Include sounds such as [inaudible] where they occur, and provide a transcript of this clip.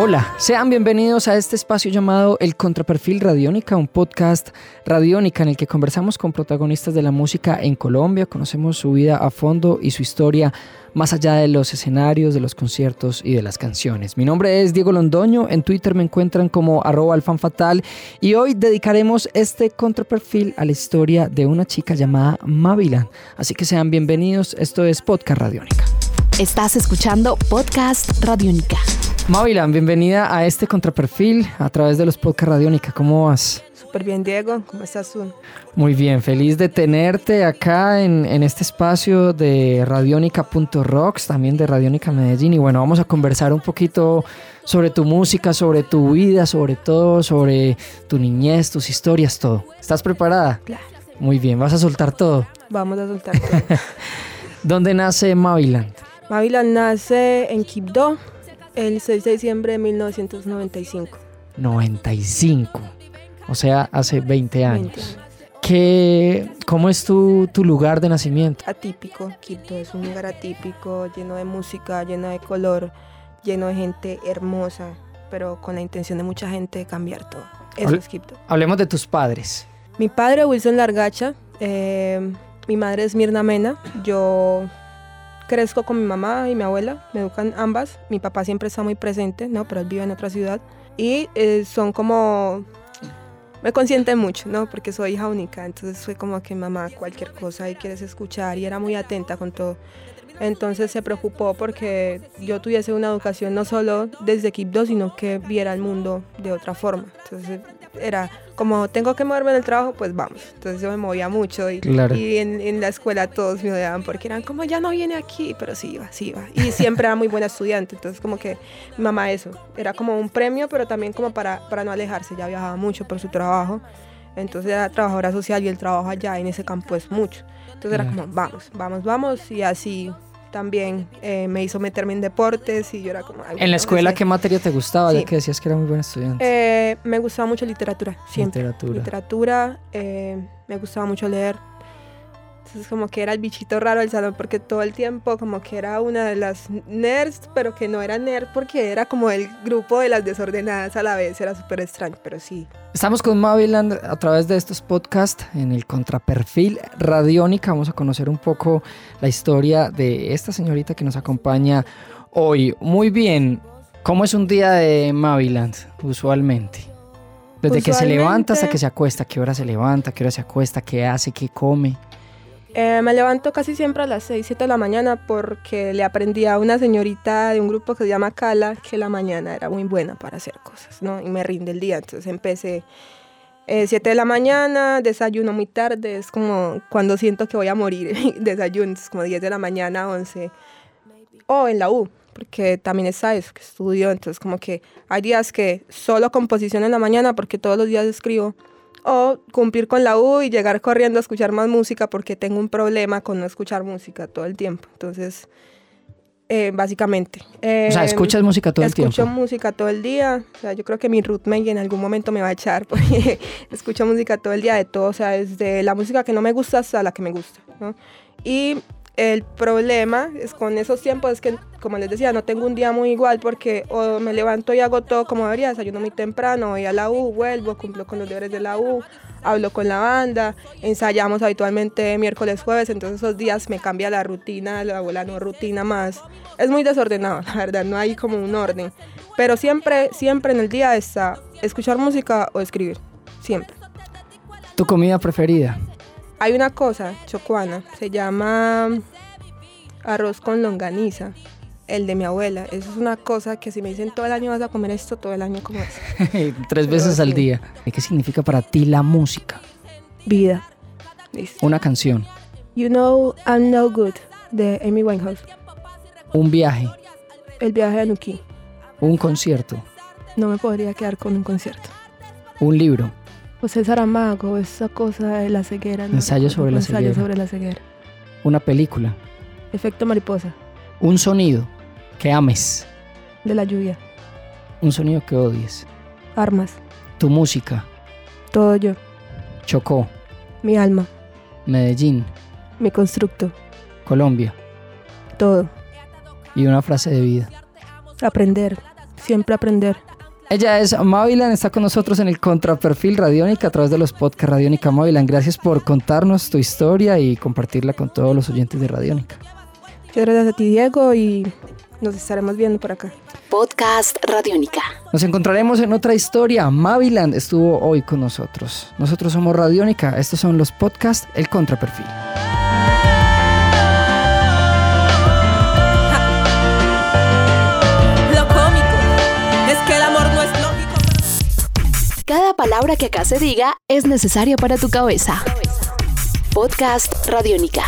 Hola, sean bienvenidos a este espacio llamado El Contraperfil Radiónica, un podcast radiónica en el que conversamos con protagonistas de la música en Colombia, conocemos su vida a fondo y su historia más allá de los escenarios, de los conciertos y de las canciones. Mi nombre es Diego Londoño, en Twitter me encuentran como alfanfatal y hoy dedicaremos este contraperfil a la historia de una chica llamada Mavilan. Así que sean bienvenidos, esto es Podcast Radiónica. Estás escuchando Podcast Radiónica. Mavilan, bienvenida a este contraperfil a través de los Podcast Radiónica. ¿Cómo vas? Súper bien, Diego. ¿Cómo estás tú? Muy bien, feliz de tenerte acá en, en este espacio de Radionica.rocks, también de Radionica Medellín. Y bueno, vamos a conversar un poquito sobre tu música, sobre tu vida, sobre todo, sobre tu niñez, tus historias, todo. ¿Estás preparada? Claro. Muy bien, ¿vas a soltar todo? Vamos a soltar todo. [laughs] ¿Dónde nace Maviland? Mavilan nace en Quibdó el 6 de diciembre de 1995. 95. O sea, hace 20 años. 20 años. ¿Qué, ¿Cómo es tu, tu lugar de nacimiento? Atípico. Quibdó es un lugar atípico, lleno de música, lleno de color, lleno de gente hermosa, pero con la intención de mucha gente de cambiar todo. Eso es Quibdó. Hablemos de tus padres. Mi padre, Wilson Largacha. eh, mi madre es Mirna Mena. Yo crezco con mi mamá y mi abuela. Me educan ambas. Mi papá siempre está muy presente, ¿no? Pero él vive en otra ciudad. Y eh, son como... Me consienten mucho, ¿no? Porque soy hija única. Entonces fue como que mamá, cualquier cosa y quieres escuchar. Y era muy atenta con todo. Entonces se preocupó porque yo tuviese una educación no solo desde Quibdó, sino que viera el mundo de otra forma. Entonces era como tengo que moverme en el trabajo, pues vamos. Entonces yo me movía mucho y, Claro. y en, en la escuela todos me odiaban porque eran como ya no viene aquí, pero sí iba, sí iba. Y siempre era muy buena estudiante, entonces como que mi mamá eso, era como un premio, pero también como para, para no alejarse, ya viajaba mucho por su trabajo. Entonces era trabajadora social y el trabajo allá en ese campo es mucho. Entonces era como, vamos, vamos, vamos. Y así también eh, me hizo meterme en deportes y yo era como... "Ay, ¿En la escuela ese". qué materia te gustaba? Ya Sí. que decías que era muy buen estudiante. Eh, me gustaba mucho literatura, siempre. Literatura. Literatura, eh, me gustaba mucho leer. Entonces como que era el bichito raro del salón porque todo el tiempo como que era una de las nerds, pero que no era nerd porque era como el grupo de las desordenadas a la vez, era súper extraño, pero sí. Estamos con Maviland a través de estos podcasts en el contraperfil Radiónica. Vamos a conocer un poco la historia de esta señorita que nos acompaña hoy. Muy bien, ¿cómo es un día de Maviland usualmente? Desde que se levanta hasta Usualmente- que se acuesta, ¿qué hora se levanta? ¿Qué hora se acuesta? ¿Qué hace? ¿Qué come? Eh, me levanto casi siempre a las 6, 7 de la mañana porque le aprendí a una señorita de un grupo que se llama Cala que la mañana era muy buena para hacer cosas, ¿no? Y me rinde el día. Entonces empecé eh, 7 de la mañana, desayuno muy tarde, es como cuando siento que voy a morir, [laughs] desayuno, es como 10 de la mañana, 11. O en la U, porque también está eso, que estudio, entonces como que hay días que solo composición en la mañana porque todos los días escribo o cumplir con la U y llegar corriendo a escuchar más música porque tengo un problema con no escuchar música todo el tiempo. Entonces, eh, básicamente. O sea, escuchas música todo el escucho tiempo. música todo el día. O sea, yo creo que mi roommate en algún momento me va a echar [laughs] porque escucho música todo el día de todo. O sea, desde la música que no me gusta hasta la que me gusta. ¿no? Y el problema es con esos tiempos es que, como les decía, no tengo un día muy igual porque o me levanto y hago todo como debería, desayuno muy temprano, voy a la U, vuelvo, cumplo con los deberes de la U, hablo con la banda, ensayamos habitualmente miércoles, jueves, entonces esos días me cambia la rutina, la, la no rutina más. Es muy desordenado, [laughs] la verdad, no hay como un orden. Pero siempre, siempre en el día está escuchar música o escribir, siempre. ¿Tu comida preferida? Hay una cosa chocuana, se llama arroz con longaniza, el de mi abuela. Eso es una cosa que si me dicen todo el año vas a comer esto, todo el año como eso. [laughs] Tres veces al día. ¿Qué significa para ti la música? Vida. Listo. Una canción, You know I'm no good, de Amy Winehouse. un viaje, El viaje a Nuki. un concierto, No me podría quedar con un concierto. un libro, José Saramago, esa cosa de la ceguera. ¿no? Ensayo sobre la Ensayo ceguera. sobre la ceguera. una película, Efecto mariposa, un sonido que ames, de la lluvia. un sonido que odies, Armas, tu música, Todo yo, Chocó, mi alma, Medellín, mi constructo, Colombia. todo. Y una frase de vida. Aprender, siempre aprender. Ella es Mavilan, está con nosotros en el Contraperfil Radiónica a través de los podcasts Radiónica Mavilan. Gracias por contarnos tu historia y compartirla con todos los oyentes de Radiónica. Muchas gracias a ti, Diego, y nos estaremos viendo por acá. Podcast Radiónica. Nos encontraremos en otra historia. Maviland estuvo hoy con nosotros. Nosotros somos Radiónica. Estos son los podcasts El Contraperfil. Palabra que acá se diga es necesaria para tu cabeza. Podcast Radiónica.